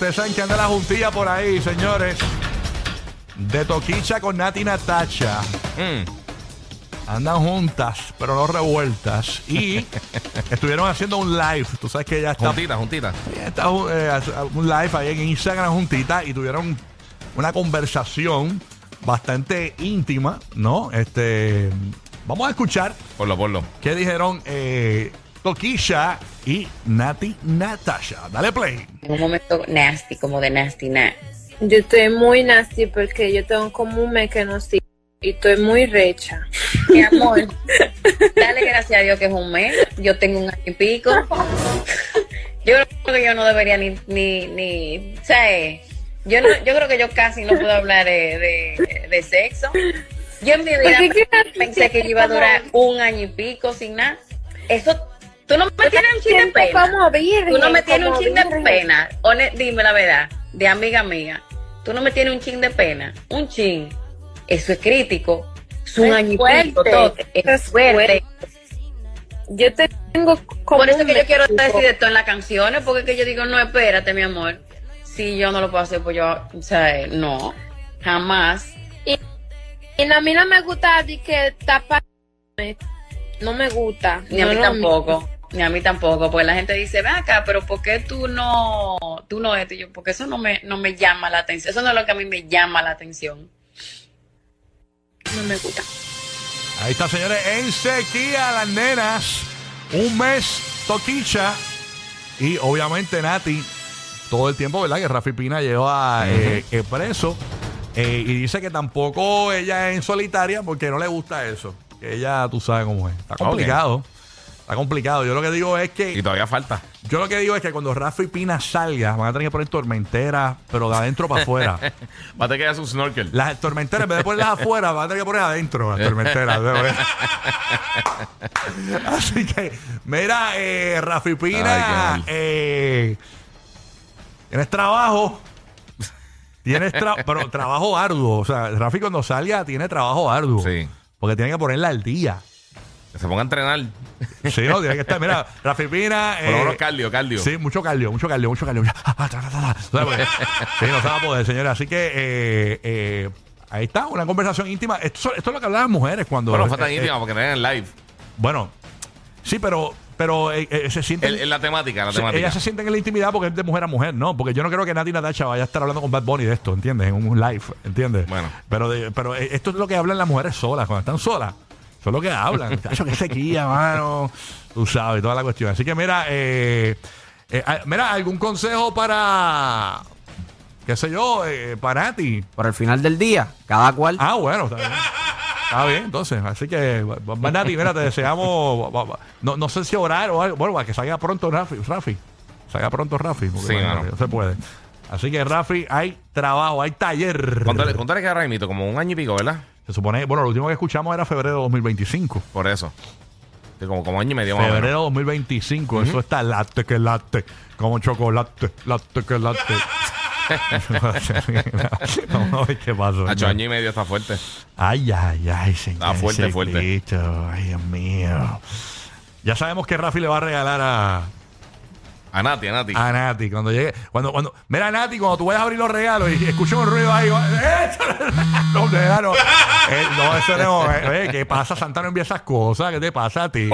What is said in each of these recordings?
Ustedes saben que anda la juntilla por ahí, señores. De Toquicha con Nati Natacha. Mm. Andan juntas, pero no revueltas. Y estuvieron haciendo un live. Tú sabes que ella está, Juntita, juntita. está, eh, un live ahí en Instagram juntita y tuvieron una conversación bastante íntima, ¿no? Este, vamos a escuchar Ponlo, ponlo. qué dijeron eh, Toquisha y Nati Natasha. Dale play. en un momento nasty, como de nasty nat. Yo estoy muy nasty porque yo tengo como un mes que no estoy y estoy muy recha. Mi amor, dale gracias a Dios que es un mes. Yo tengo un año y pico. Yo creo que yo no debería ni, ni, ni, o sea, eh, yo no, yo creo que yo casi no puedo hablar de, de, de sexo. Yo en mi vida ¿Por qué quieres pensé que yo iba a durar un año y pico sin nada. Eso, tú no me tienes un chin de pena. virgen. Tú no me tienes un chin de pena. Dime la verdad, de amiga mía. Tú no me tienes un chin de pena. Un chin. Eso es crítico. Es un Es todo. Es Es fuerte. Yo te tengo como Por eso que yo quiero decir esto en las canciones, porque que yo digo, no, espérate, mi amor. Si yo no lo puedo hacer, pues yo, o sea, no. Jamás. Y a mí no me gusta de que. No me gusta. Ni a no mí es tampoco. Ni a mí tampoco. Porque la gente dice, ven acá, pero ¿por qué tú no, tú no esto? Y yo, porque eso no me, no me llama la atención. Eso no es lo que a mí me llama la atención. No me gusta. Ahí está, señores, en sequía las nenas. Un mes Toquicha. Y obviamente Nati, todo el tiempo, ¿verdad? Que Rafi Pina lleva eh, eh, preso. Eh, y dice que tampoco ella es en solitaria porque no le gusta eso. Ella, tú sabes cómo es. Está complicado. Está complicado. Yo lo que digo es que. Y todavía falta. Yo lo que digo es que cuando Rafi Pina salga, van a tener que poner tormenteras, pero de adentro para afuera. Va a tener que hacer un snorkel. Las tormenteras, en vez de ponerlas afuera, van a tener que poner adentro las tormenteras. Así que, mira, eh, qué Pina, eh, tienes trabajo. Tienes tra- pero trabajo arduo. O sea, Rafi cuando salga tiene trabajo arduo. Sí. Porque tiene que ponerla al día. Que se ponga a entrenar. Sí, no, tiene que estar. Mira, Rafi Pina. Por lo eh, menos cardio, cardio. Sí, mucho cardio, mucho cardio, mucho cardio. Ah, tra, tra, tra. O sea, pues, Sí, no se va a poder, señores. Así que eh, eh, ahí está, una conversación íntima. Esto, esto es lo que hablan las mujeres cuando. Bueno, fue tan eh, íntima eh, porque no era en live. bueno, sí, pero, pero eh, eh, se sienten. En, la temática, la temática. ellas se sienten en la intimidad porque es de mujer a mujer, ¿no? Porque yo no creo que Nati Natacha vaya a estar hablando con Bad Bunny de esto, ¿entiendes? En un live, ¿entiendes? Bueno. Pero, de- pero eh, esto es lo que hablan las mujeres solas, cuando están solas. Eso es lo que hablan. Eso que sequía, mano. Tú sabes, toda la cuestión. Así que mira, eh, eh, ah, mira, algún consejo para, qué sé yo, eh, para Nati. Por el final del día, cada cual. Ah, bueno, está bien. Está bien, entonces. Así que, va- va- Nati, mira, te deseamos. va- va- No, no sé si orar o algo. Bueno, para que salga pronto Rafi. Rafi. Salga pronto Rafi. Porque Sí, imagínate, mano. no se puede. Así que, Rafi, hay trabajo, hay taller. ¿Cuánto, le- cuánto le queda ahora mismo? Como un año y pico, ¿verdad? Se supone, bueno, lo último que escuchamos era febrero de 2025. Por eso. Como, como año y medio más o menos. Febrero 2025. Eso está late que late. Como chocolate. Late que late. Vamos a ver qué. Hacho, año y medio está fuerte. Ay, ay, ay, señor. Está fuerte, fuerte. Ay, Dios mío. Ya sabemos que Rafi le va a regalar a, A Nati, a Nati. a Nati cuando llegue. Cuando, cuando, mira, Nati, cuando tú vayas a abrir los regalos y escuches un ruido ahí, va- ¡Eh! no, no, no, Eh, no, eso no. eh, eh, ¿Qué pasa? Santa no envía esas cosas. ¿Qué te pasa a ti?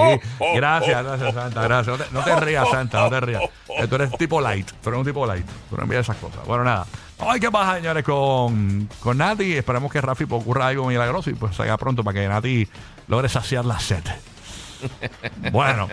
Gracias, gracias, Santa. Gracias. No te, no te rías, Santa, no te rías. Eh, tú eres tipo light. Tú eres un tipo light. Tú no envías esas cosas. Bueno, nada. Vamos a ver qué pasa, señores, con, con Nati. Esperemos que Rafi pues, ocurra algo milagroso y pues salga pronto para que Nati logre saciar la sed. Bueno.